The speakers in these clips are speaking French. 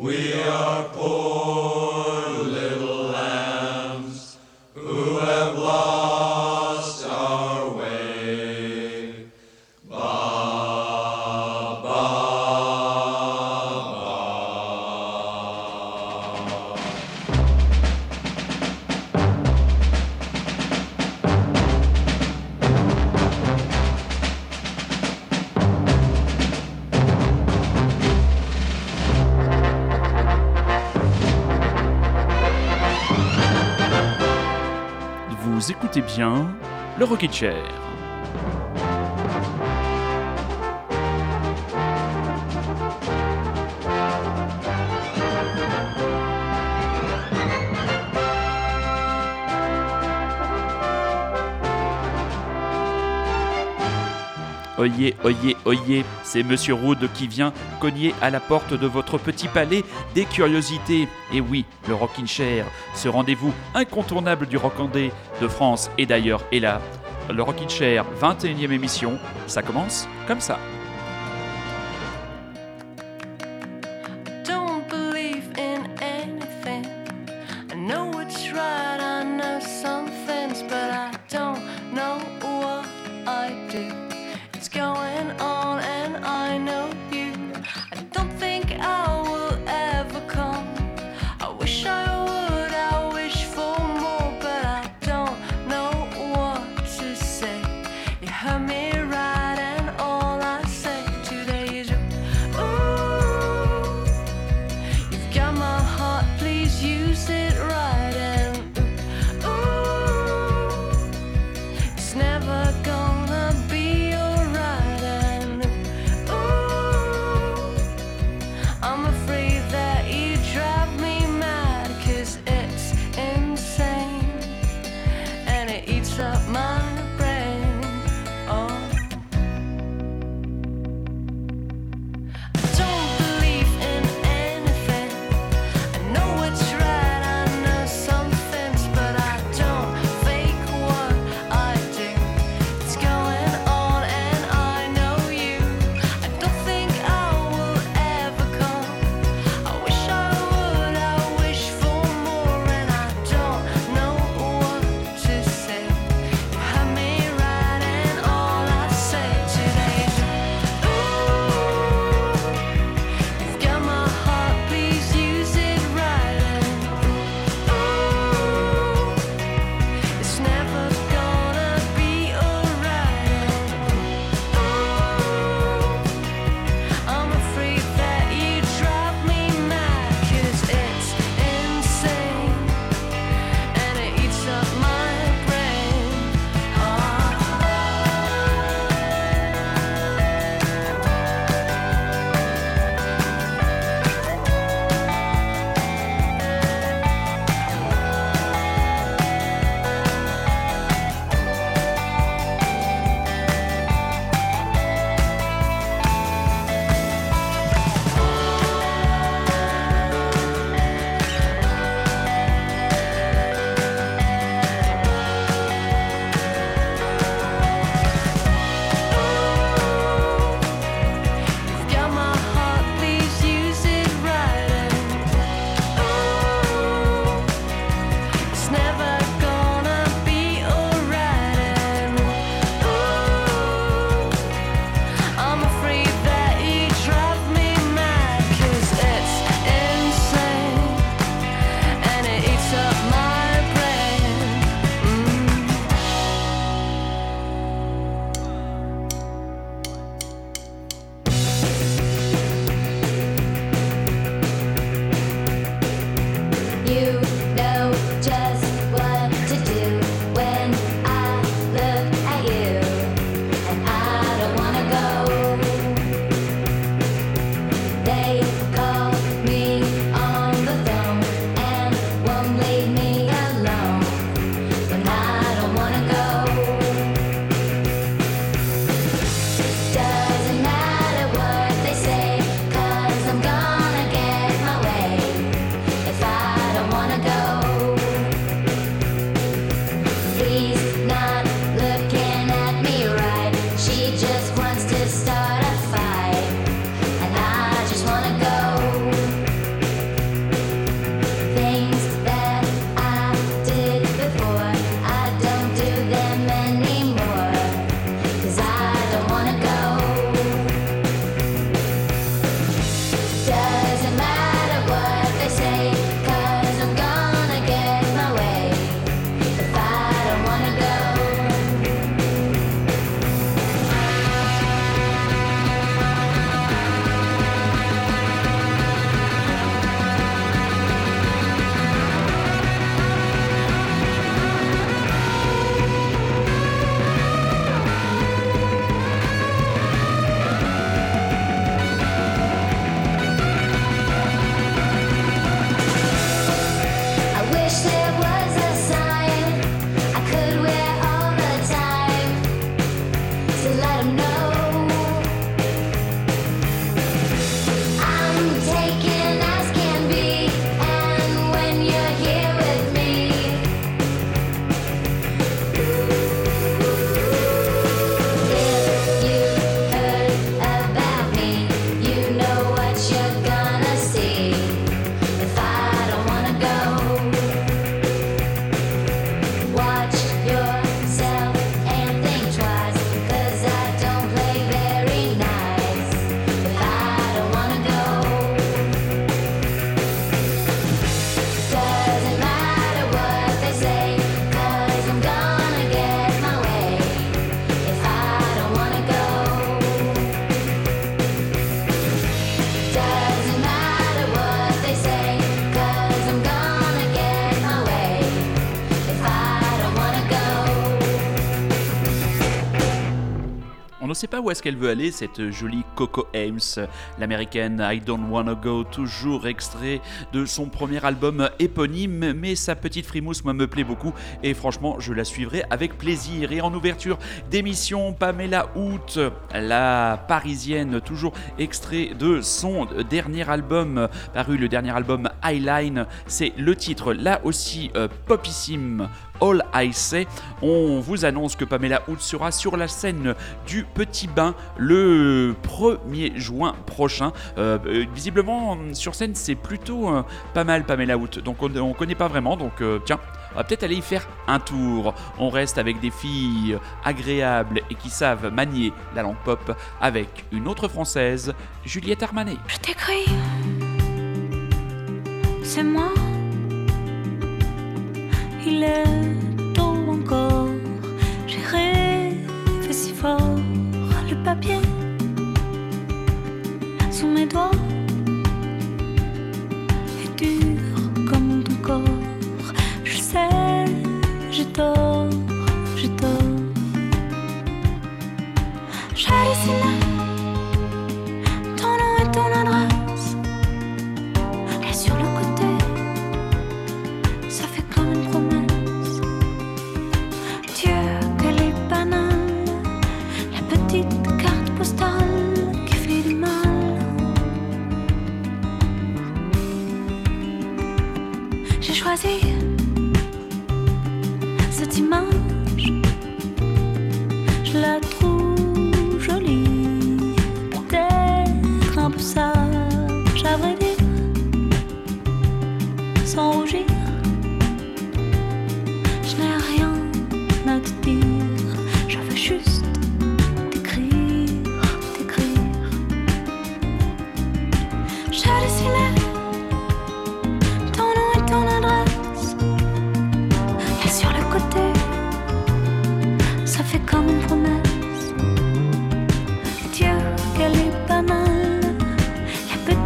We are poor. Le Rocket Chair. Oyez, oyez, oyez, c'est Monsieur Rood qui vient cogner à la porte de votre petit palais des curiosités. Et oui, le Rockin' Chair, ce rendez-vous incontournable du rockandé de France et d'ailleurs est là. Le Rockin' Chair, 21e émission, ça commence comme ça. Sait pas où est-ce qu'elle veut aller, cette jolie Coco Ames, l'américaine I Don't Wanna Go, toujours extrait de son premier album éponyme, mais sa petite frimousse, moi, me plaît beaucoup, et franchement, je la suivrai avec plaisir. Et en ouverture d'émission, Pamela Hout, la parisienne, toujours extrait de son dernier album, paru le dernier album Highline, c'est le titre, là aussi euh, popissime, All I Say. On vous annonce que Pamela Hood sera sur la scène du Petit Bain le 1er juin prochain. Euh, euh, visiblement, sur scène, c'est plutôt pas mal Pamela Hood, donc on ne connaît pas vraiment, donc tiens. On va peut-être aller y faire un tour. On reste avec des filles agréables et qui savent manier la langue pop avec une autre française, Juliette Armanet. Je t'écris c'est moi. Il est tôt encore, j'ai rêvé si fort, le papier sous mes doigts. Est dur comme ton corps. Je sais, j'ai tort, Cette image, je la trouve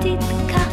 la petite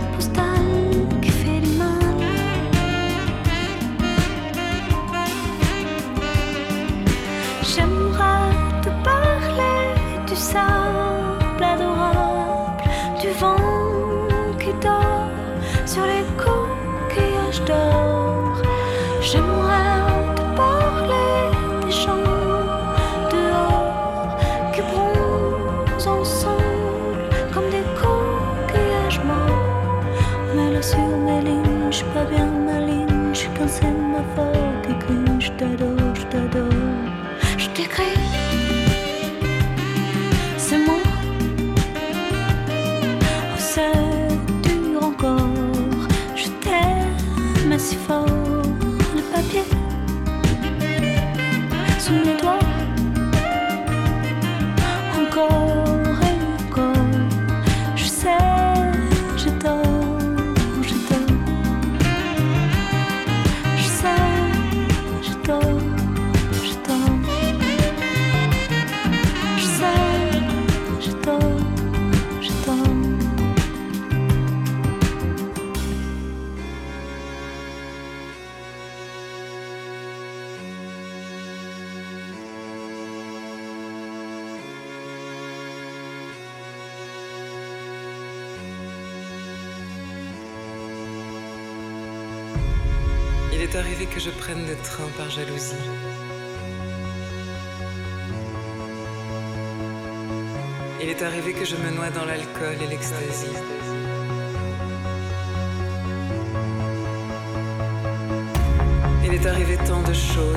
que je prenne le train par jalousie. Il est arrivé que je me noie dans l'alcool et l'extasie. Il est arrivé tant de choses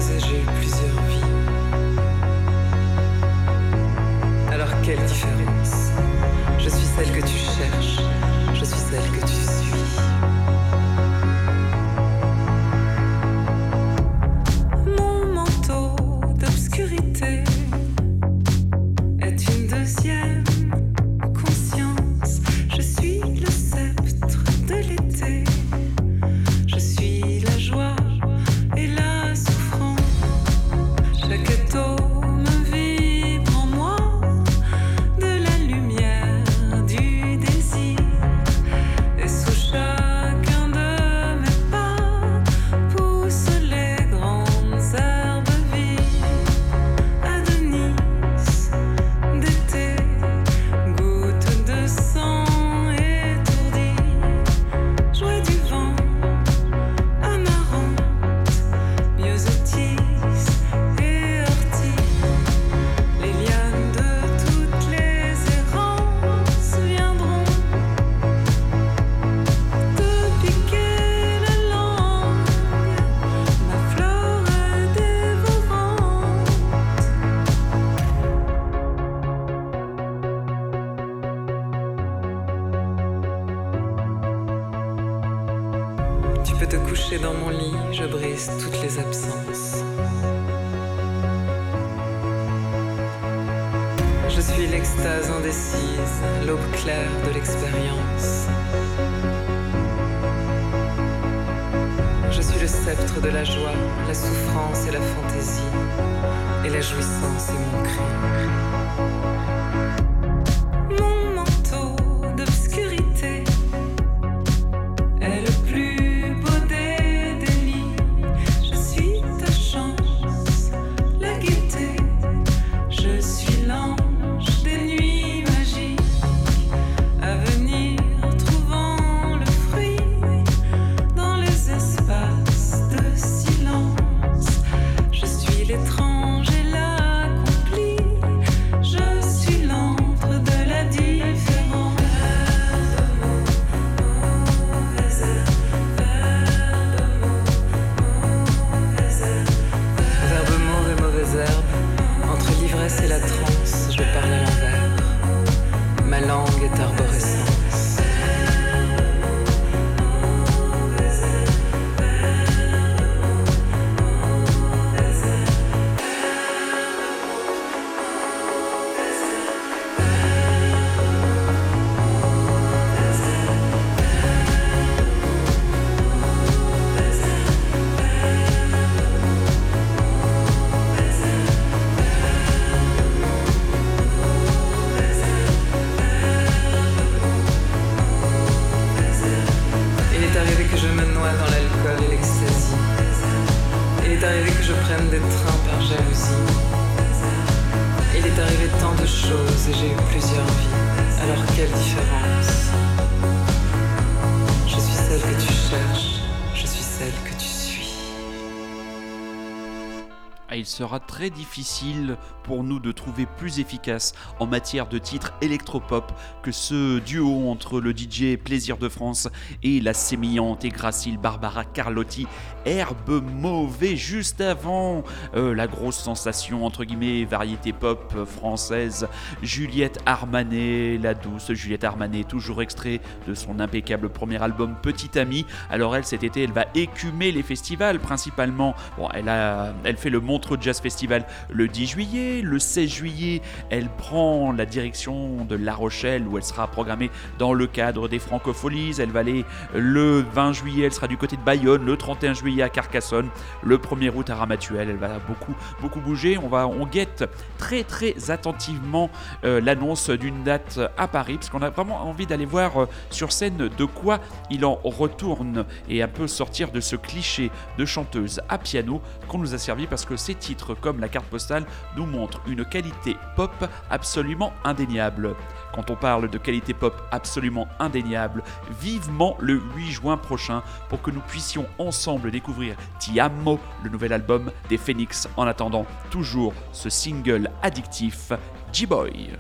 difficile pour nous de trouver plus efficace en matière de titres électropop que ce duo entre le DJ Plaisir de France et la sémillante et gracile Barbara Carlotti. Herbe mauvais juste avant euh, la grosse sensation entre guillemets variété pop française Juliette Armanet, la douce Juliette Armanet, toujours extrait de son impeccable premier album Petit Ami. Alors elle cet été elle va écumer les festivals principalement. Bon elle a elle fait le Montreux Jazz Festival le 10 juillet. Le 16 juillet, elle prend la direction de La Rochelle où elle sera programmée dans le cadre des Francopholies. Elle va aller le 20 juillet, elle sera du côté de Bayonne. Le 31 juillet à Carcassonne. Le 1er août à Ramatuelle. Elle va beaucoup, beaucoup bouger. On, va, on guette très, très attentivement euh, l'annonce d'une date à Paris parce qu'on a vraiment envie d'aller voir euh, sur scène de quoi il en retourne et un peu sortir de ce cliché de chanteuse à piano qu'on nous a servi parce que ces titres comme la carte postale nous montrent une qualité pop absolument indéniable. Quand on parle de qualité pop absolument indéniable, vivement le 8 juin prochain pour que nous puissions ensemble découvrir Tiamo, le nouvel album des Phoenix. En attendant, toujours ce single addictif, G-Boy.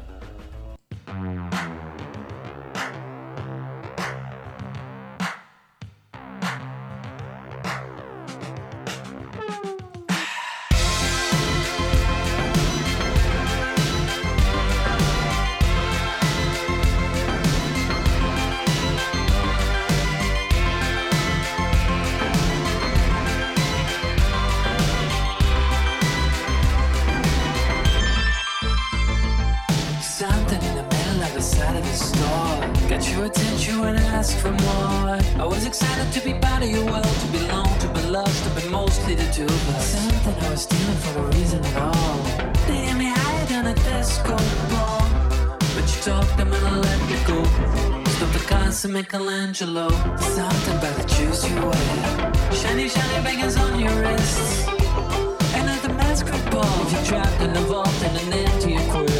excited to be part of your world, to belong, to be loved, to be mostly the two of us. Something I was stealing for a reason at all. They me higher than a disco ball, but you talked them and I let me go. Stop the cars and Michelangelo. Something about the juice you wear, shiny, shiny bangers on your wrists. Another masquerade ball, you trapped and involved in an empty aquarium.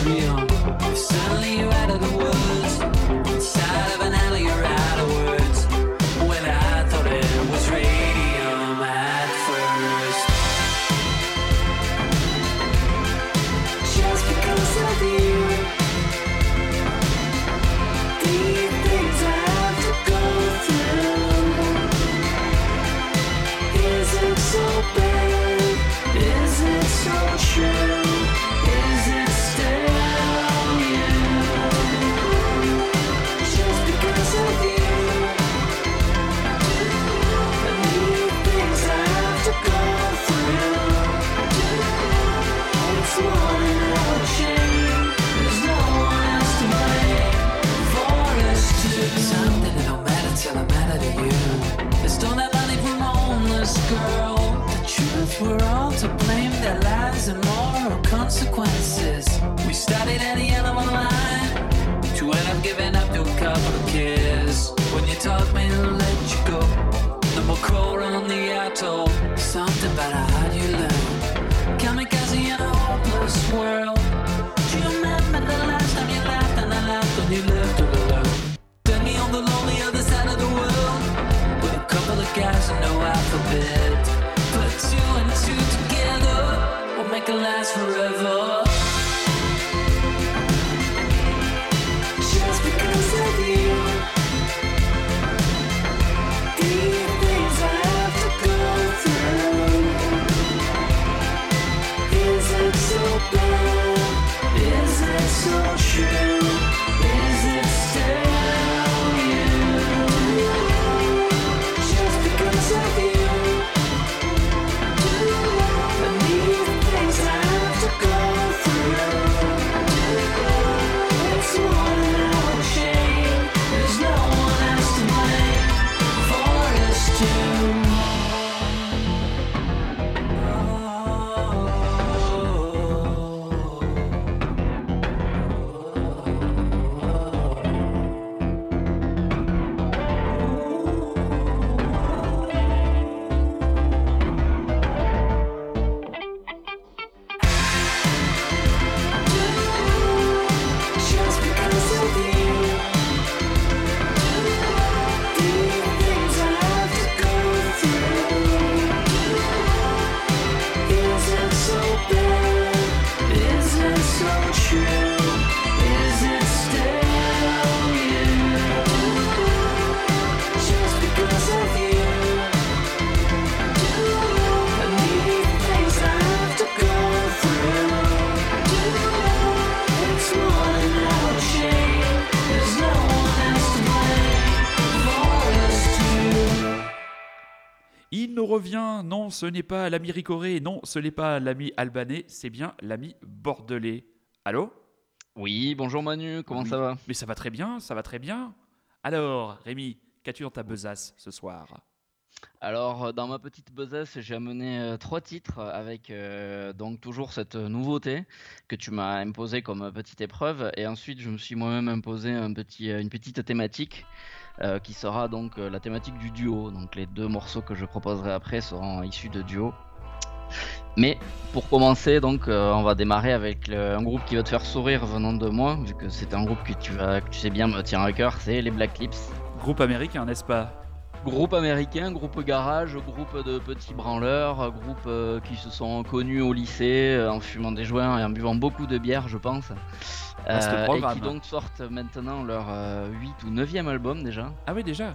Told. Something about how you learn. Kamikaze in a hopeless world. Do you remember the last time you laughed and I laughed when you left all alone? Then me on the lonely other side of the world. With a couple of guys and no alphabet. Ce n'est pas l'ami Ricoré, non, ce n'est pas l'ami albanais, c'est bien l'ami bordelais. Allô? Oui, bonjour Manu, comment Oui. ça va? Mais ça va très bien, ça va très bien. Alors, Rémi, qu'as-tu dans ta besace ce soir? Alors, euh, dans ma petite besace, j'ai amené euh, trois titres avec euh, donc toujours cette nouveauté que tu m'as imposée comme petite épreuve. Et ensuite, je me suis moi-même imposé un petit, une petite thématique euh, qui sera donc euh, la thématique du duo. Donc, les deux morceaux que je proposerai après seront issus de duo. Mais pour commencer, donc, euh, on va démarrer avec un groupe qui va te faire sourire venant de moi, vu que c'est un groupe que tu, vas, tu sais bien me tient à cœur, c'est les Black Lips. Groupe américain, n'est-ce pas? Groupe américain, groupe garage, groupe de petits branleurs, groupe euh, qui se sont connus au lycée euh, en fumant des joints et en buvant beaucoup de bière, je pense. Euh, et qui donc sortent maintenant leur 8 ou 9e album déjà. Ah oui, déjà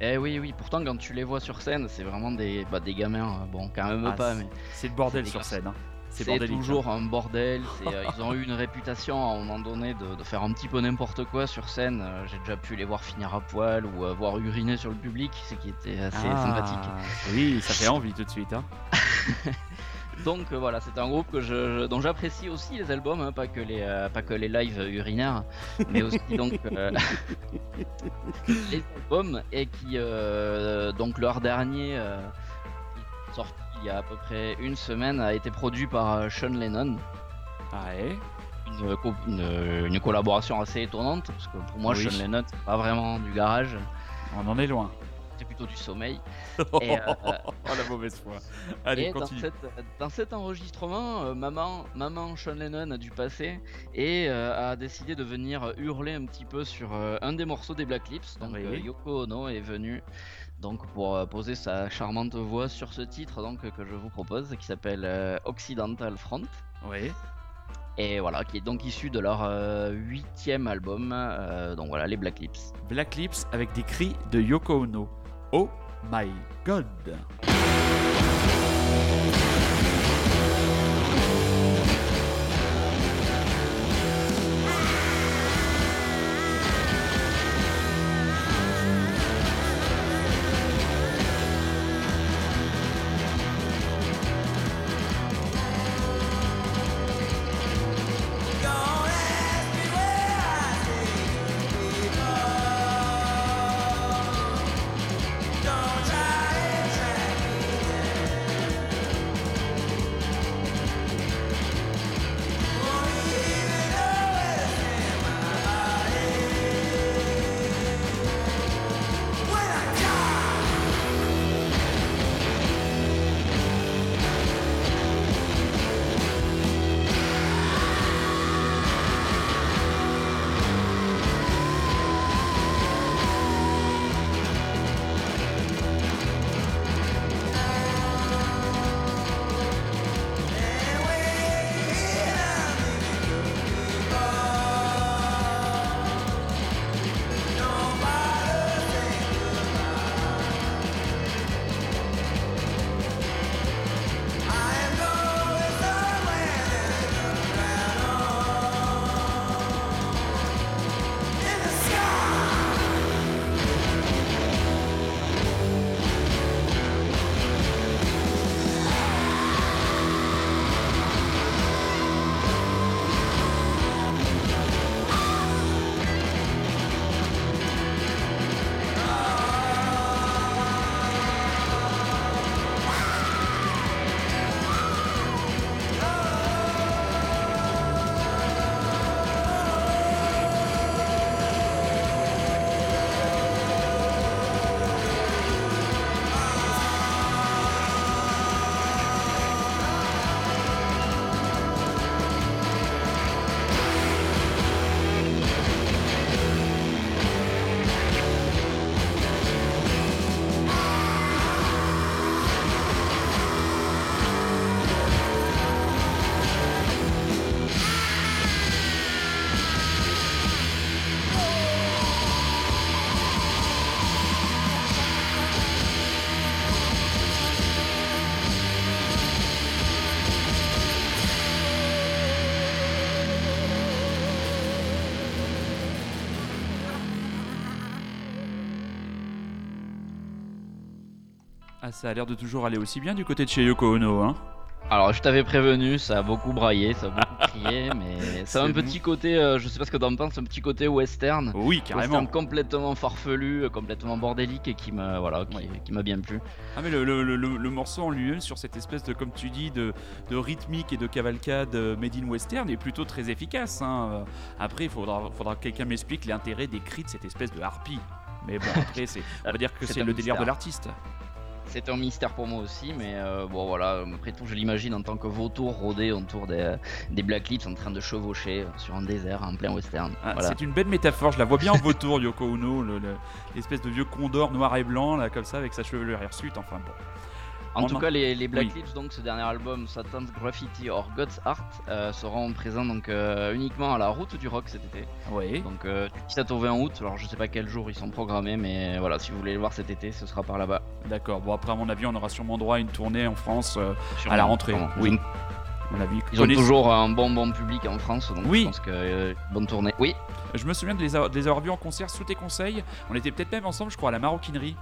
Et oui, oui, pourtant quand tu les vois sur scène, c'est vraiment des, bah, des gamins, euh, bon, quand même Ah, pas, mais C'est le bordel sur scène. hein. C'est bordélique, toujours un bordel. euh, ils ont eu une réputation à un moment donné de, de faire un petit peu n'importe quoi sur scène. Euh, J'ai déjà pu les voir finir à poil ou euh, voir uriner sur le public, ce qui était assez Ah, sympathique. Oui, ça fait envie tout de suite. Hein. Donc euh, voilà, c'est un groupe que je, dont j'apprécie aussi les albums, hein, pas que les pas que les lives urinaires, mais aussi donc les albums et qui donc leur dernier sorti il y a à peu près une semaine a été produit par euh, Sean Lennon. Ah ouais Une, co- une- une collaboration assez étonnante parce que pour moi Oui. Sean Lennon c'est pas vraiment du garage, On en est loin. c'est plutôt du sommeil. oh Et, euh, la mauvaise foi. Allez, Et dans, continue. cette- dans cet enregistrement, euh, maman, maman Sean Lennon a dû passer et euh, a décidé de venir hurler un petit peu sur un des morceaux des Black Lips. Donc Oui. Yoko Ono est venue donc pour euh, poser sa charmante voix sur ce titre donc que je vous propose, qui s'appelle euh, Occidental Front. Oui. Et voilà, qui est donc issu de leur euh, huitième album. euh, donc voilà, les Black Lips. Black Lips avec des cris de Yoko Ono. Oh my god ça a l'air de toujours aller aussi bien du côté de chez Yoko Ono, hein Alors, je t'avais prévenu, ça a beaucoup braillé, ça a beaucoup crié, mais ça a un petit côté, euh, je sais pas ce que t'en penses, un petit côté western. Oui, carrément. Western complètement farfelu, euh, complètement bordélique et qui m'a voilà, qui, m'a bien plu. Ah mais le, le- le- le- morceau en lui-même sur cette espèce de, comme tu dis, de, de rythmique et de cavalcade euh, made in western est plutôt très efficace. hein. Euh, Après, il faudra, faudra que quelqu'un m'explique l'intérêt des cris de cette espèce de harpie. Mais bon, après, c'est, on va dire que C'est le délire de l'artiste. C'est un mystère pour moi aussi, mais euh, bon voilà, après tout, je l'imagine en tant que vautour rôdé autour des, des Black Lips en train de chevaucher sur un désert en plein western. Ah, voilà. C'est une belle métaphore, je la vois bien en vautour, Yoko Ono, le- le- l'espèce de vieux condor noir et blanc, là, comme ça, avec sa chevelure hirsute, enfin bon. En On tout en- cas, les, les Black Oui. Lips, donc ce dernier album, Satan's Graffiti or God's Art, euh, seront présents donc euh, uniquement à la route du rock cet été. Oui. Donc euh, du 17 au 20 août, alors je sais pas quel jour ils sont programmés, mais voilà, si vous voulez le voir cet été, ce sera par là-bas. D'accord, bon après à mon avis on aura sûrement droit à une tournée en France euh, à la rentrée. sûrement. Oui, Ils ont, à mon avis. ils ont toujours un bon bon public en France, donc Oui. je pense que euh, bonne tournée. Oui, Je me souviens de les, avoir, de les avoir vus en concert sous tes conseils. On était peut-être même ensemble, je crois, à la maroquinerie.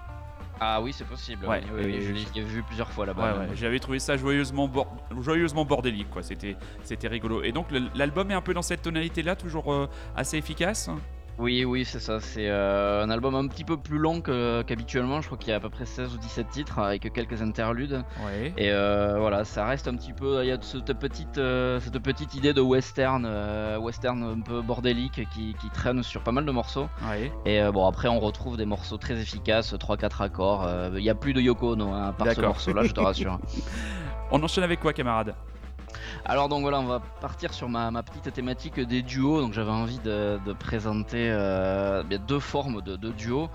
Ah oui, c'est possible. Ouais, oui, oui, je les ai vus plusieurs fois là-bas. ouais, j'avais trouvé ça joyeusement, joyeusement bordélique, quoi. C'était, c'était rigolo. Et donc l'album est un peu dans cette tonalité-là, toujours euh, assez efficace? Oui, oui, c'est ça. C'est euh, un album un petit peu plus long que- qu'habituellement. Je crois qu'il y a à peu près 16 ou 17 titres avec quelques interludes. Et euh, voilà, ça reste un petit peu. Il y a cette petite, euh, cette petite idée de western, euh, western un peu bordélique qui, qui traîne sur pas mal de morceaux. Et euh, bon, après, on retrouve des morceaux très efficaces, 3-4 accords. euh, Il y a plus de Yoko Ono hein, à part ce D'accord. morceau-là, je te rassure. On enchaîne avec quoi, camarade? Alors donc voilà, on va partir sur ma, ma petite thématique des duos. Donc j'avais envie de, de présenter euh, deux formes de, de duos.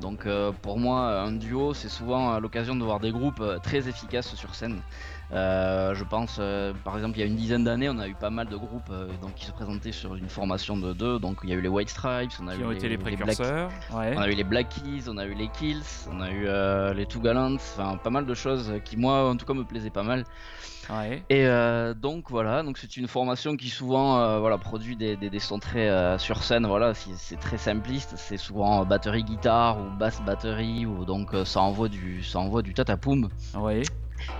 Donc euh, pour moi, un duo, c'est souvent à l'occasion de voir des groupes euh, très efficaces sur scène. Euh, je pense, euh, par exemple, il y a une dizaine d'années, on a eu pas mal de groupes euh, donc, qui se présentaient sur une formation de deux. Donc il y a eu les White Stripes, on a Qui eu ont les, été les les Black précurseurs Ouais. on a eu les Black Keys, on a eu les Kills, on a eu euh, les Two Gallants, enfin pas mal de choses qui moi en tout cas me plaisaient pas mal. Ouais. Et euh, donc voilà, donc c'est une formation qui souvent euh, voilà produit des, des, des sons très euh, sur scène, voilà, c'est très simpliste, c'est souvent batterie guitare ou basse batterie ou donc ça envoie du ça envoie du tatapoum. Ouais.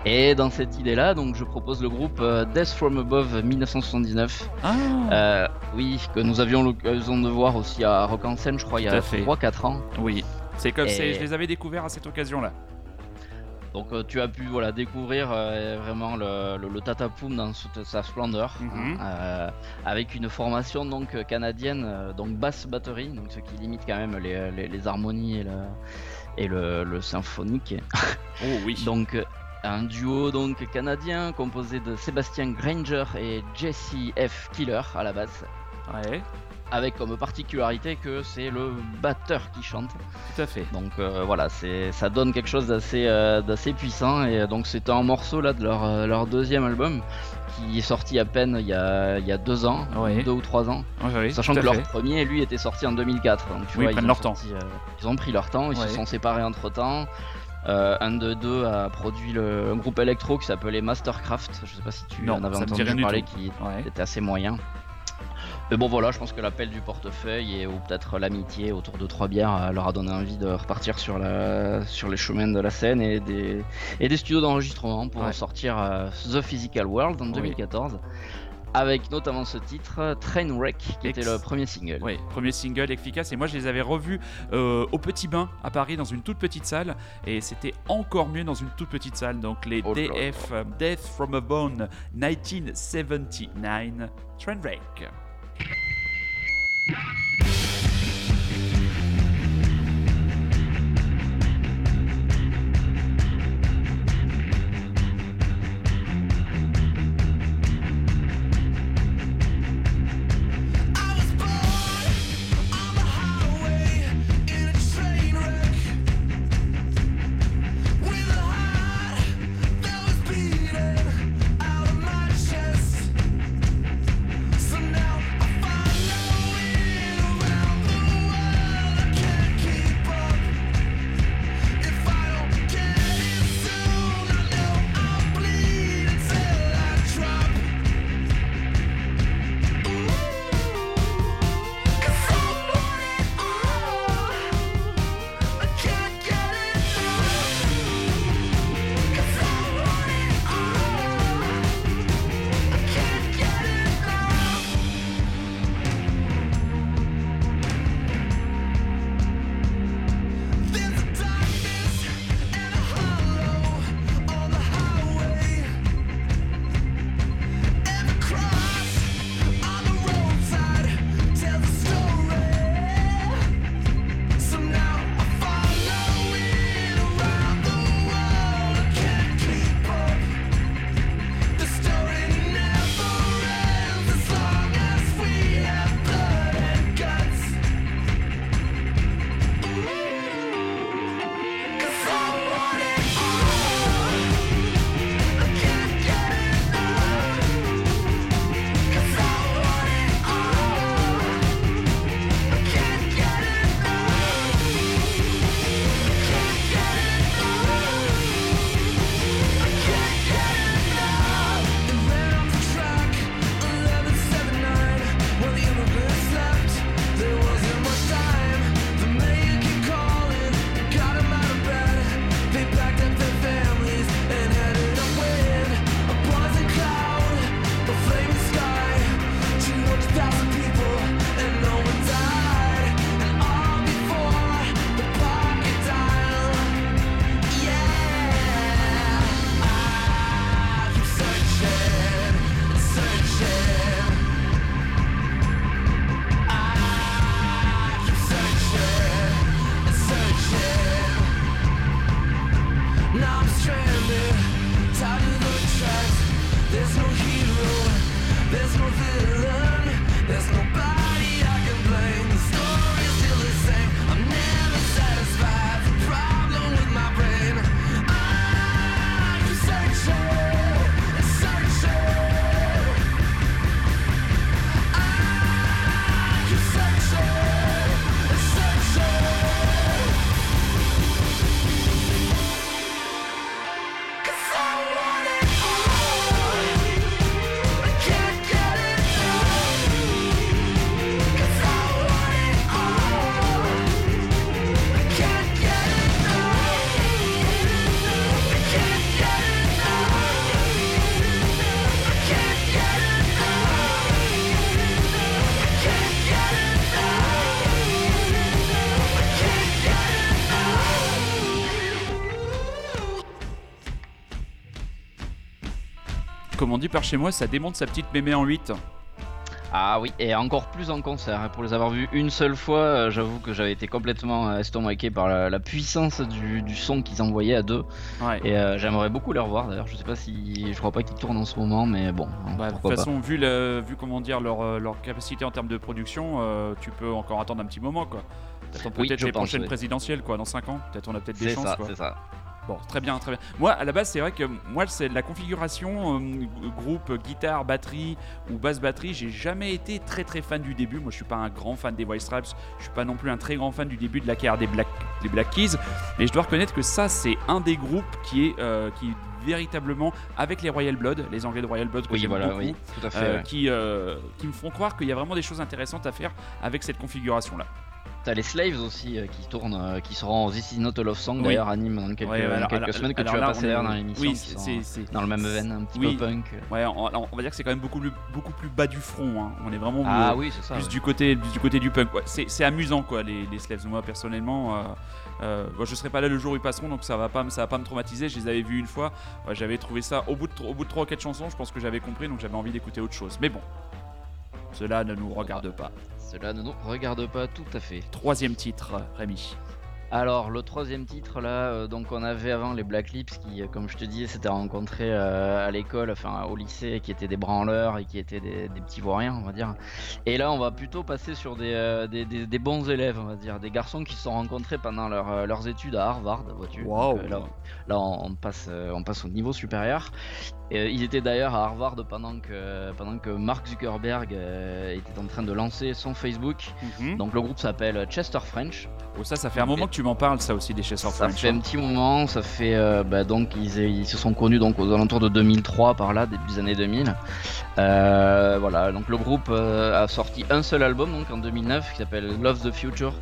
Et dans cette idée-là, donc je propose le groupe Death from Above 1979. Ah Euh, oui, que nous avions l'occasion de voir aussi à Rock en scène, je crois, il y a à fait. 3-4 ans. Oui. C'est comme Et- je les avais découverts à cette occasion-là. Donc euh, tu as pu voilà découvrir euh, vraiment le, le, le Tatapoum dans toute sa splendeur, Mhm. hein, euh, avec une formation donc canadienne, donc basse batterie, donc ce qui limite quand même les, les, les harmonies et le, et le, le symphonique. Oh oui. Donc un duo donc canadien composé de Sébastien Granger et Jesse F. Killer à la basse, Ouais. Avec comme particularité que c'est le batteur qui chante. Tout à fait. Donc euh, voilà, c'est ça donne quelque chose d'assez euh, d'assez puissant et euh, donc c'était un morceau là de leur, leur deuxième album qui est sorti à peine il y a, il y a deux ans, deux ou trois ans, sachant que leur fait. premier lui était sorti en 2004. Donc tu Oui, vois, ils prennent ont leur temps. euh, ils ont pris leur temps, ils se sont séparés entre temps. un de deux a produit le, un groupe électro qui s'appelait Mastercraft. Je sais pas si tu Non, en avais entendu parler, qui Ouais. était assez moyen. Mais bon voilà, je pense que l'appel du portefeuille et ou peut-être l'amitié autour de trois bières euh, leur a donné envie de repartir sur, la, sur les chemins de la scène et des, et des studios d'enregistrement pour Ouais. sortir euh, The Physical World en Oui. 2014. Avec notamment ce titre, Trainwreck, qui était le premier single. Ouais, premier single efficace. Et moi, je les avais revus euh, au Petit Bain à Paris, dans une toute petite salle. Et c'était encore mieux dans une toute petite salle. Donc, les Oh. DF, Death from a Bone 1979, Trainwreck. Yeah. On dit par chez moi, ça démonte sa petite mémé en 8. Ah oui, et encore plus en concert. hein. Pour les avoir vus une seule fois, euh, j'avoue que j'avais été complètement euh, estomaqué par la, la puissance du, du son qu'ils envoyaient à deux. Ouais. Et euh, j'aimerais beaucoup les revoir d'ailleurs. Je sais pas si. Je crois pas qu'ils tournent en ce moment, mais bon. hein, Bah, de toute pas. façon, vu, vu comment dire leur, leur capacité en termes de production, euh, tu peux encore attendre un petit moment quoi. T'attends peut-être les pense, prochaines oui. présidentielles quoi, dans 5 ans. Peut-être on a peut-être des C'est chances ça, c'est ça. Bon, très bien, très bien. Moi, à la base, c'est vrai que moi, c'est la configuration euh, groupe guitare, batterie ou basse batterie. J'ai jamais été très très fan du début. Moi, je suis pas un grand fan des White Stripes. Je suis pas non plus un très grand fan du début de la carrière des Black, des Black Keys. Mais je dois reconnaître que ça, c'est un des groupes qui est euh, qui véritablement avec les Royal Blood, les Anglais de Royal Blood que Oui, voilà, beaucoup, oui, tout à fait. euh, ouais. qui qui me font croire qu'il y a vraiment des choses intéressantes à faire avec cette configuration là. T'as les Slaves aussi euh, qui tournent, euh, qui seront aux This Is Not a Love Song Oui. d'ailleurs, anime dans quelques, Ouais, dans alors- quelques alors- semaines que alors tu passer est- d'ailleurs dans l'émission. Oui, qui c'est- sont c'est- c'est- dans le même veine, un petit Oui. peu punk. Ouais, on, on va dire que c'est quand même beaucoup, plus- beaucoup plus bas du front. hein. On est vraiment Ah euh, oui, c'est ça. plus ouais. du côté plus du côté du punk. Ouais, c'est c'est amusant quoi les, les Slaves. Moi personnellement, euh, euh, je serai pas là le jour où ils passeront, donc ça va pas ça va pas me traumatiser. Je les avais vus une fois. Ouais, j'avais trouvé ça au bout de au bout de trois ou quatre chansons, je pense que j'avais compris, donc j'avais envie d'écouter autre chose. Mais bon, cela ne nous regarde pas. Cela ne nous regarde pas tout à fait. Troisième titre, Rémi. Alors le troisième titre là, euh, donc on avait avant les Black Lips qui, euh, comme je te disais, s'étaient rencontrés euh, à l'école, enfin au lycée, qui étaient des branleurs et qui étaient des, des petits vauriens, on va dire. Et là on va plutôt passer sur des, des, des- des bons élèves, on va dire, des garçons qui se sont rencontrés pendant leur, leurs études à Harvard, vois-tu. Là, là on, passe, on passe au niveau supérieur. Et, euh, ils étaient d'ailleurs à Harvard pendant que, pendant que Mark Zuckerberg euh, était en train de lancer son Facebook. Donc le groupe s'appelle Chester French. Oh, ça, ça fait un moment que tu m'en parles, ça aussi des Chester Ça French. fait un petit moment, ça fait euh, bah, donc ils, ils se sont connus donc aux alentours de 2003 par là, début des années 2000. Euh, voilà, donc le groupe euh, a sorti un seul album donc en 2009 qui s'appelle Love the Future,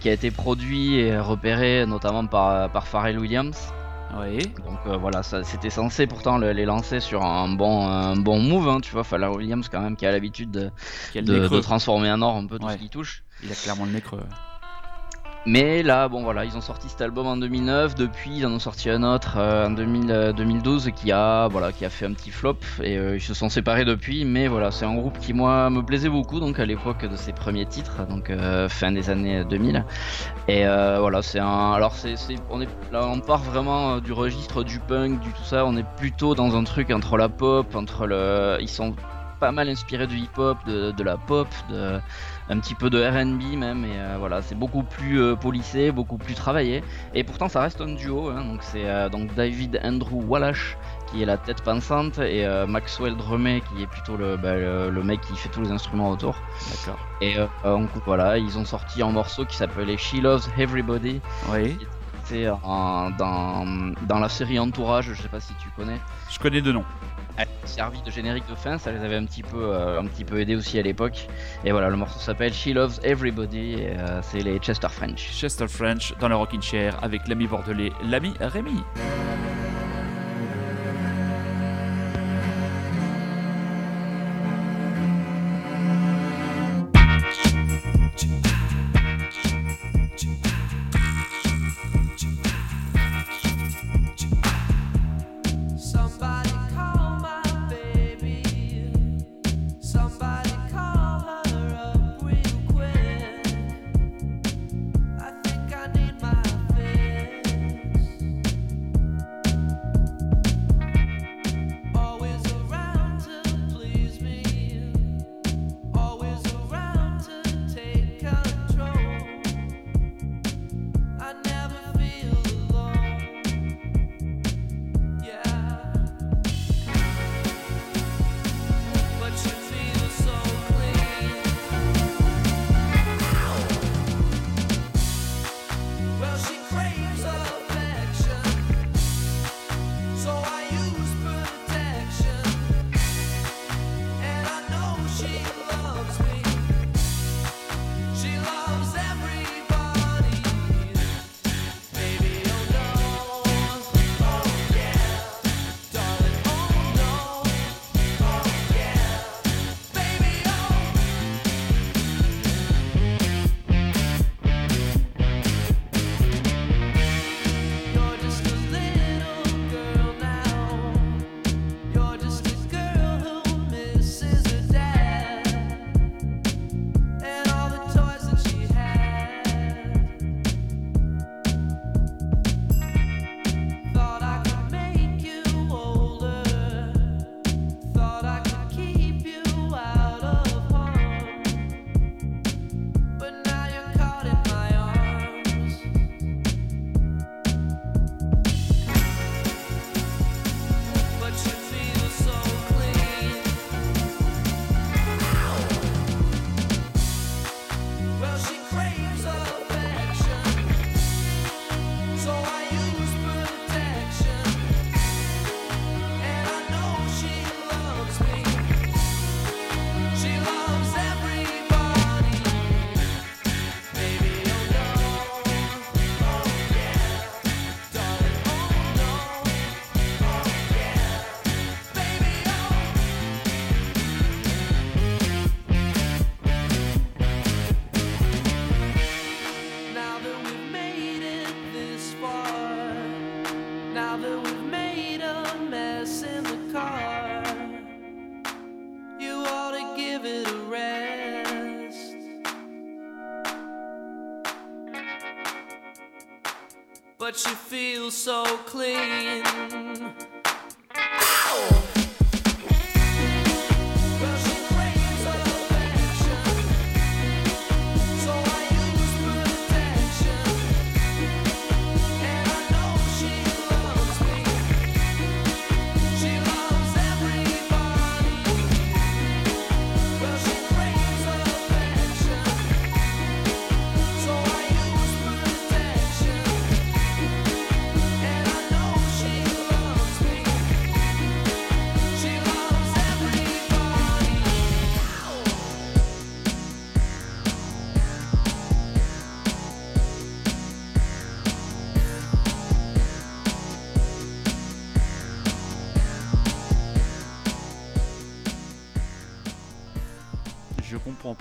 qui a été produit et repéré notamment par par Pharrell Williams. Oui. Donc euh, voilà, ça c'était censé pourtant le- les lancer sur un bon un bon move, hein, tu vois, Pharrell Williams quand même qui a l'habitude de, Quel de, nez de creux. transformer en or un peu tout Ouais. ce qu'il touche. Il a clairement le nez creux. Mais là, bon voilà, ils ont sorti cet album en 2009. Depuis, ils en ont sorti un autre euh, en 2000, euh, 2012 qui a, voilà, qui a fait un petit flop et euh, ils se sont séparés depuis. Mais voilà, c'est un groupe qui moi me plaisait beaucoup donc à l'époque de ses premiers titres, donc fin des années 2000. Et voilà, c'est un, alors c'est, on est on part vraiment du registre du punk, du tout ça. On est plutôt dans un truc entre la pop, entre le, ils sont pas mal inspirés du hip-hop, de, de la pop, de un petit peu de R&B même et euh, voilà c'est beaucoup plus euh, policé beaucoup plus travaillé et pourtant ça reste un duo hein, donc c'est euh, donc David Andrew Wallace qui est la tête pensante et euh, Maxwell Drumet qui est plutôt le, bah, le, le mec qui fait tous les instruments autour D'accord. et euh, donc, voilà ils ont sorti un morceau qui s'appelait She Loves Everybody Oui. dans, dans la série Entourage je sais pas si tu connais Je connais deux noms. Elle servi de générique de fin, ça les avait un petit peu, euh, un petit peu aidé aussi à l'époque. Et voilà, le morceau s'appelle She Loves Everybody, euh, c'est les Chester French. Chester French dans le Rockin' Chair avec l'ami bordelais, l'ami Rémi. So clean.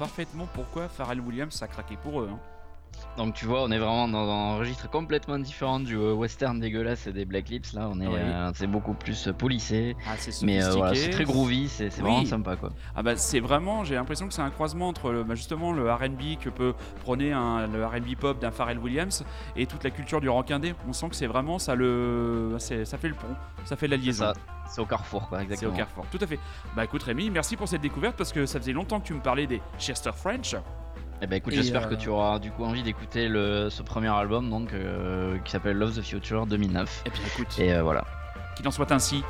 Parfaitement pourquoi Pharrell Williams a craqué pour eux. hein. Donc tu vois, on est vraiment dans un registre complètement différent du euh, western dégueulasse et des Black Lips. Là, on est, Oui. euh, c'est beaucoup plus euh, policé. Ah, c'est Mais euh, voilà, c'est très groovy, c'est Oui. vraiment sympa quoi. Ah bah c'est vraiment, j'ai l'impression que c'est un croisement entre le- bah, justement le R&B que peut prôner un, le R&B pop d'un Pharrell Williams et toute la culture du rock indé. On sent que c'est vraiment ça le, ça fait le pont, ça fait la liaison. ça, c'est au carrefour quoi, C'est au exactement. Carrefour, tout à fait. Bah écoute Rémi, merci pour cette découverte parce que ça faisait longtemps que tu me parlais des Chester French. Et ben écoute, j'espère euh, que tu auras du coup envie d'écouter le, ce premier album donc euh, qui s'appelle Love the Future 2009. Et puis écoute, Et euh, voilà. qu'il en soit ainsi.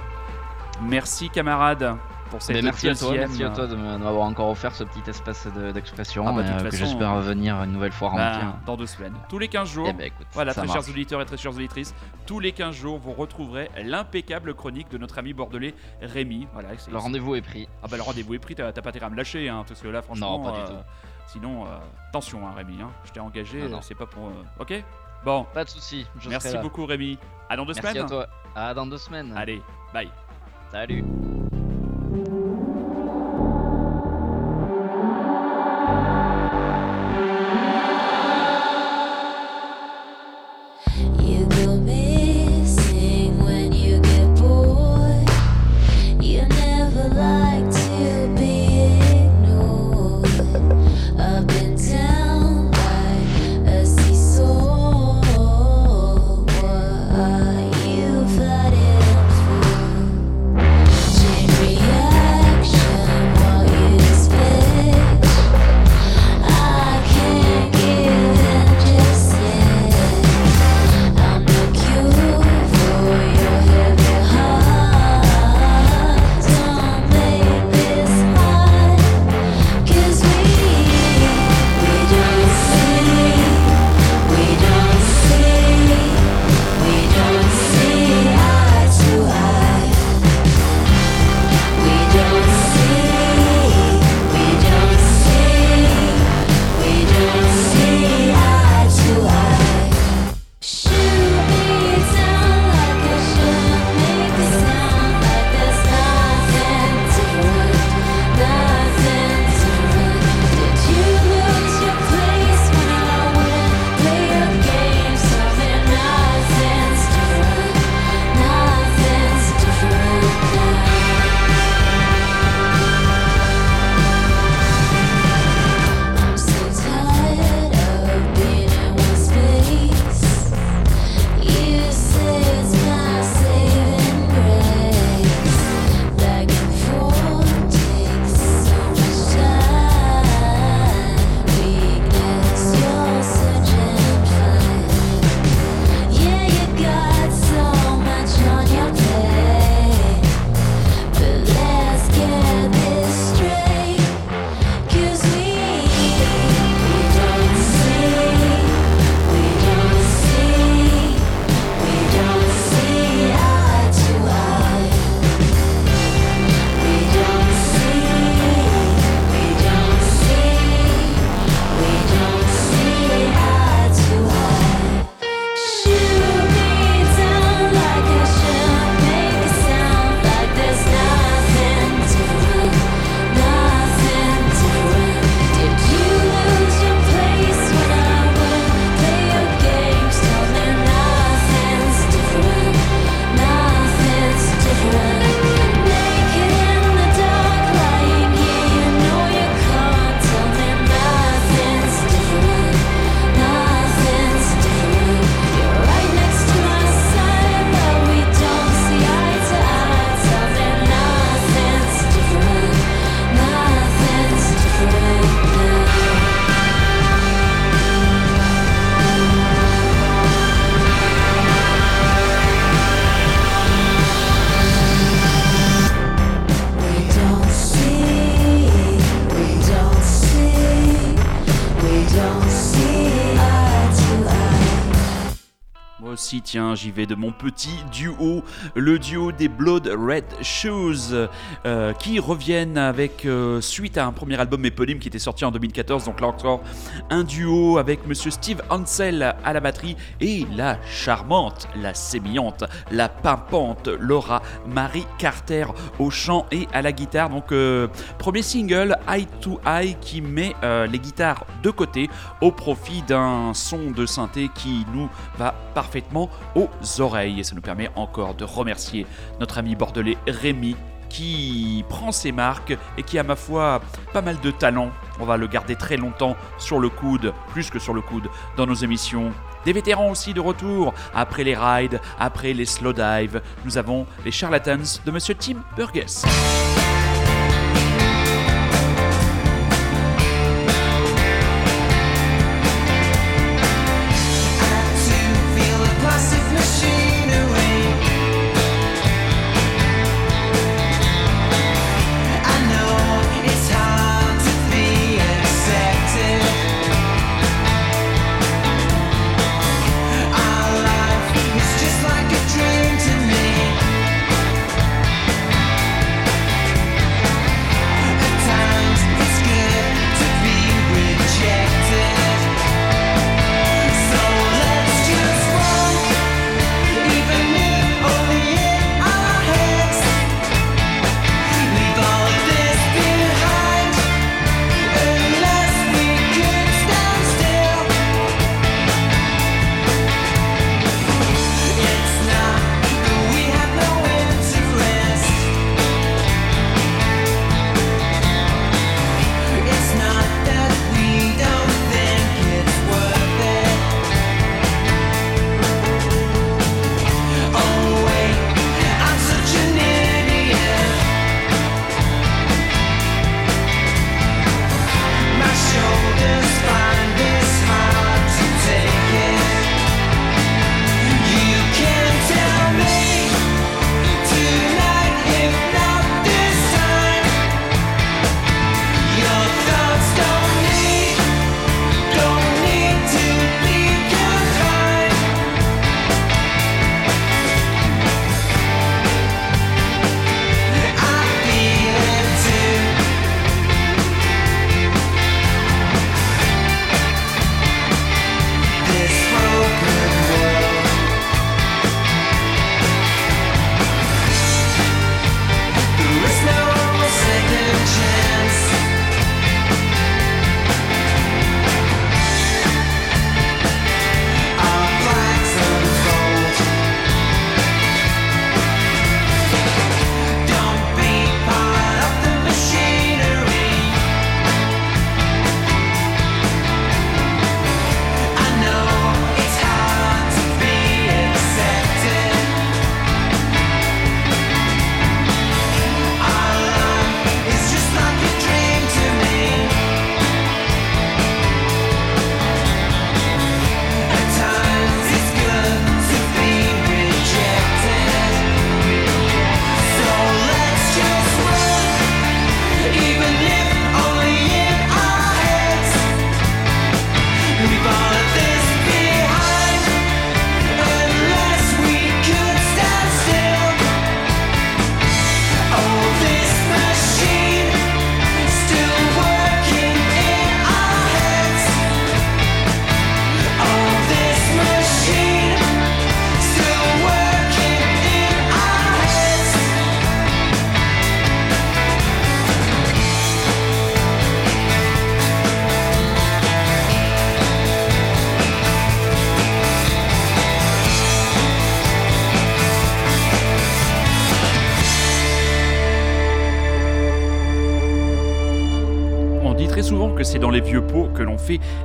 Merci camarade pour cette Ben, merci à toi, merci à toi de m'avoir encore offert ce petit espace de- d'expression Ah bah, de que j'espère venir une nouvelle fois Bah, remplir. dans deux semaines, tous les 15 jours. Eh ben écoute, Voilà, très marche. chers auditeurs et très chères auditrices, tous les 15 jours, vous retrouverez l'impeccable chronique de notre ami bordelais Rémi. Voilà, Le rendez-vous est pris. Ah bah le rendez-vous est pris, t'as pas intérêt à me lâcher, hein, parce que là franchement... Non, pas du tout. Sinon, euh, attention hein, Rémi, hein, je t'ai engagé, euh, c'est pas pour... euh, Ok? Bon, Pas de soucis. je merci serai là. beaucoup Rémi. À dans deux Merci semaines à toi. À dans deux semaines. Allez, bye. Salut. Tiens, j'y vais de mon petit duo, le duo des Blood Red Shoes, euh, qui reviennent avec, euh, suite à un premier album éponyme qui était sorti en 2014, donc là encore, un duo avec monsieur Steve Hansel à la batterie et la charmante, la sémillante, la pimpante Laura Marie Carter au chant et à la guitare. Donc, euh, premier single, Eye to Eye, qui met les guitares de côté au profit d'un son de synthé qui nous va parfaitement aux oreilles. Et ça nous permet encore de remercier notre ami bordelais Rémi qui prend ses marques et qui a ma foi pas mal de talent. On va le garder très longtemps sur le coude, plus que sur le coude, dans nos émissions. Des vétérans aussi de retour, après les rides, après les slow dives, nous avons les charlatans de Monsieur Tim Burgess. Les vieux pots que l'on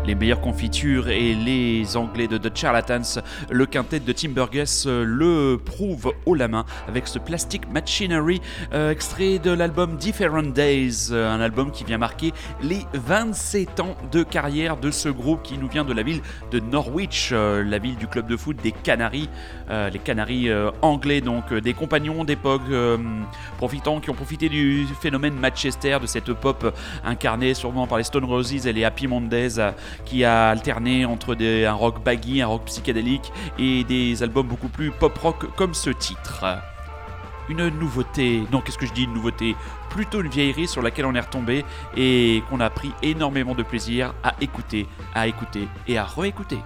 les meilleures confitures et les Anglais de The Charlatans, le quintet de Tim Burgess euh, le prouve haut la main avec ce Plastic Machinery, euh, extrait de l'album Different Days, euh, un album qui vient marquer les 27 ans de carrière de ce groupe qui nous vient de la ville de Norwich, la ville du club de foot des Canaries, les Canaries anglais, donc des compagnons d'époque profitant, qui ont profité du phénomène Manchester, de cette pop incarnée sûrement par les Stone Roses et les Happy Mondays, euh, qui a alterné entre un rock baggy, un rock psychédélique et des albums beaucoup plus pop rock comme ce titre. Une nouveauté, non qu'est-ce que je dis une nouveauté? Plutôt une vieillerie sur laquelle on est retombé et qu'on a pris énormément de plaisir à écouter, à écouter et à réécouter.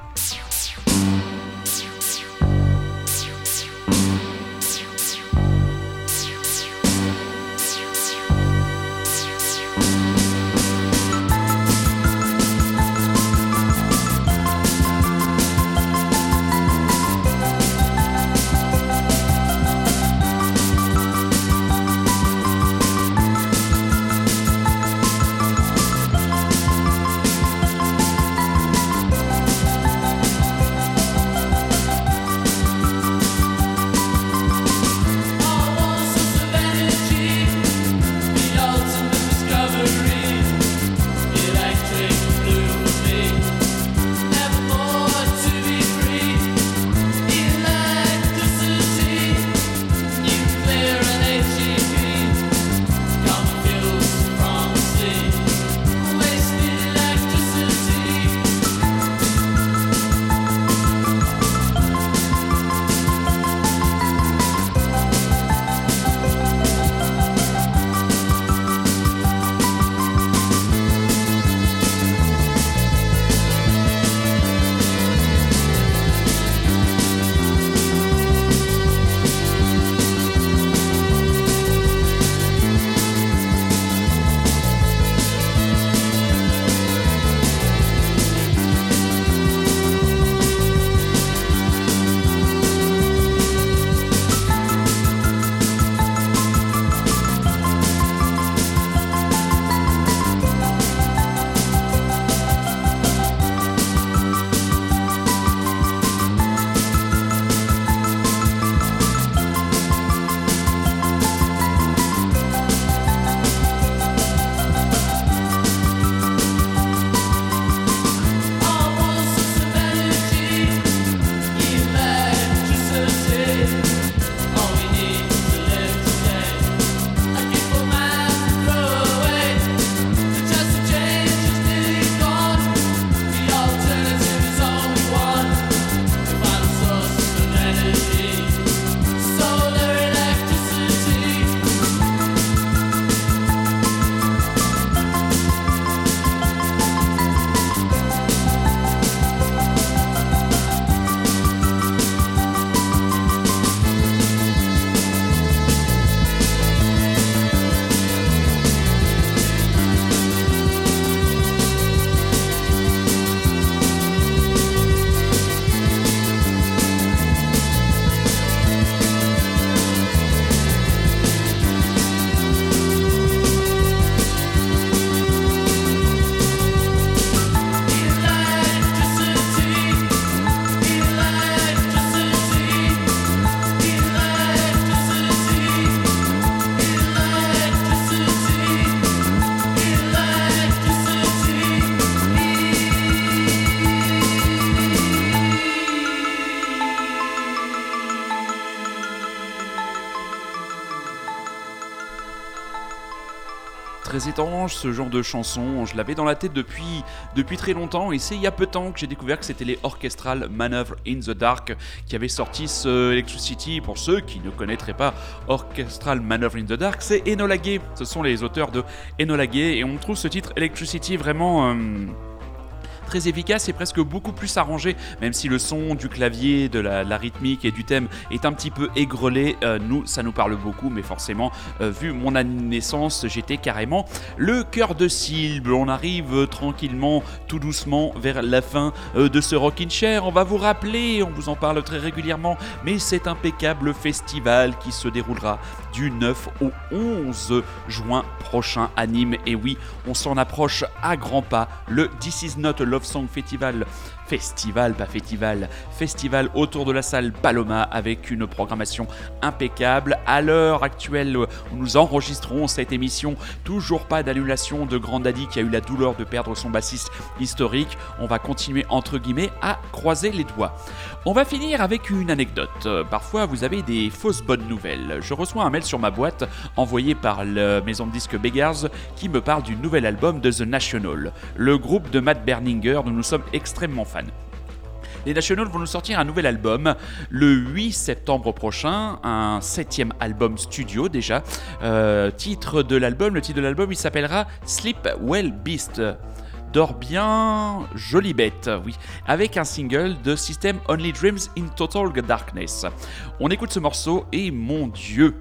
Ce genre de chanson. Je l'avais dans la tête depuis, très longtemps et c'est il y a peu de temps que j'ai découvert que c'était les Orchestral Maneuver in the Dark qui avaient sorti ce Electricity. Pour ceux qui ne connaîtraient pas Orchestral Maneuver in the Dark, c'est Enola. Ce sont les auteurs de Enola et on trouve ce titre Electricity vraiment. euh, très efficace et presque beaucoup plus arrangé, même si le son du clavier, de la, rythmique et du thème est un petit peu aigrelé. euh, nous, ça nous parle beaucoup, mais forcément, euh, vu mon naissance, j'étais carrément le cœur de cible. On arrive tranquillement, tout doucement, vers la fin euh, de ce Rockin' Chair. On va vous rappeler, on vous en parle très régulièrement, mais c'est impeccable festival qui se déroulera du 9 au 11 juin prochain à Nîmes. Et oui, on s'en approche à grands pas. Le This Is Not Love Song Festival festival, pas festival, festival autour de la salle Paloma avec une programmation impeccable. À l'heure actuelle où nous enregistrons cette émission, toujours pas d'annulation de Grand Daddy qui a eu la douleur de perdre son bassiste historique. On va continuer entre guillemets à croiser les doigts. On va finir avec une anecdote. Euh, Parfois, vous avez des fausses bonnes nouvelles. Je reçois un mail sur ma boîte envoyé par la maison de disques Beggars qui me parle du nouvel album de The National, le groupe de Matt Berninger dont nous sommes extrêmement fans. Les Nationals vont nous sortir un nouvel album le 8 septembre prochain, un septième album studio déjà. Euh, titre de l'album, le titre de l'album il s'appellera Sleep Well Beast. Dors bien, jolie bête, oui, avec un single de System Only Dreams in Total Darkness. On écoute ce morceau et mon dieu,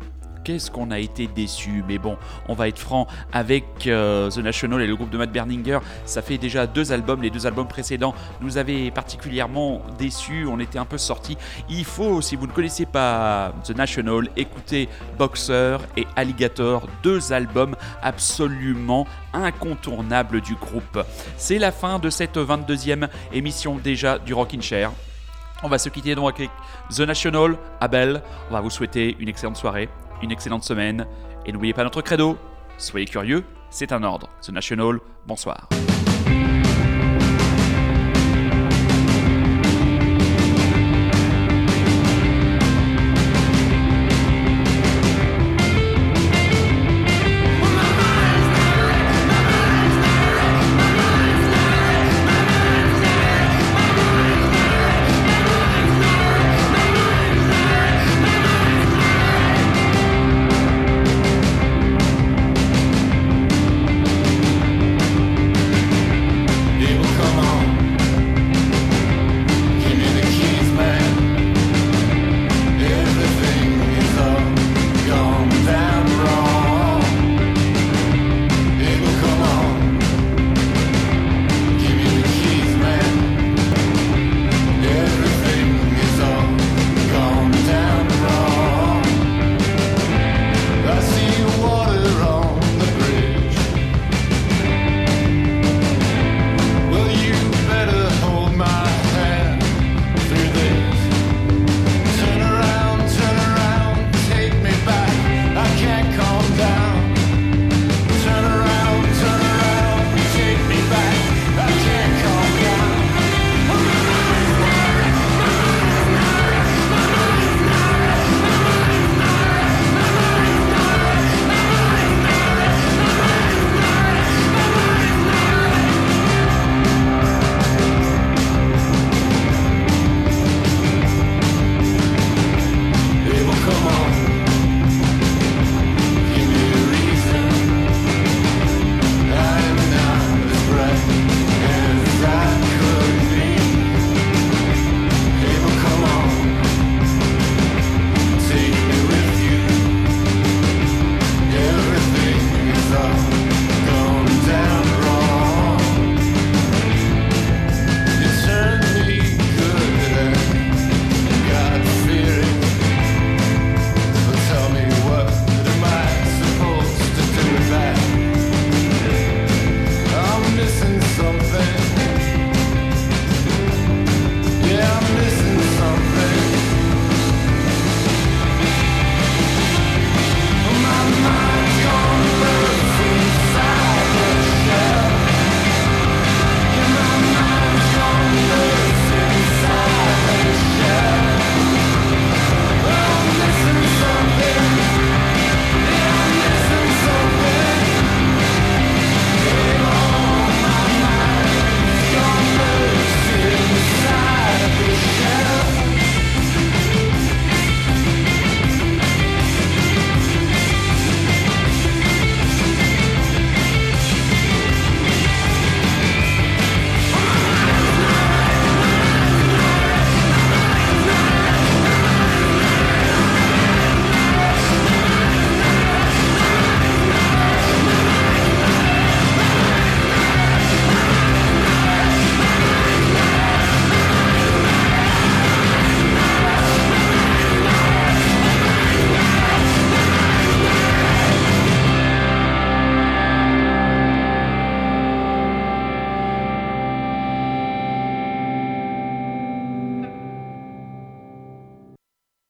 qu'est-ce qu'on a été déçus. Mais bon, on va être franc avec euh, The National et le groupe de Matt Berninger. Ça fait déjà deux albums. Les deux albums précédents nous avaient particulièrement déçus. On était un peu sortis. Il faut, si vous ne connaissez pas The National, écouter Boxer et Alligator, deux albums absolument incontournables du groupe. C'est la fin de cette 22e émission déjà du Rockin' Chair. On va se quitter donc avec The National, Abel. On va vous souhaiter une excellente soirée, une excellente semaine. Et n'oubliez pas notre credo, soyez curieux, c'est un ordre. The National, bonsoir.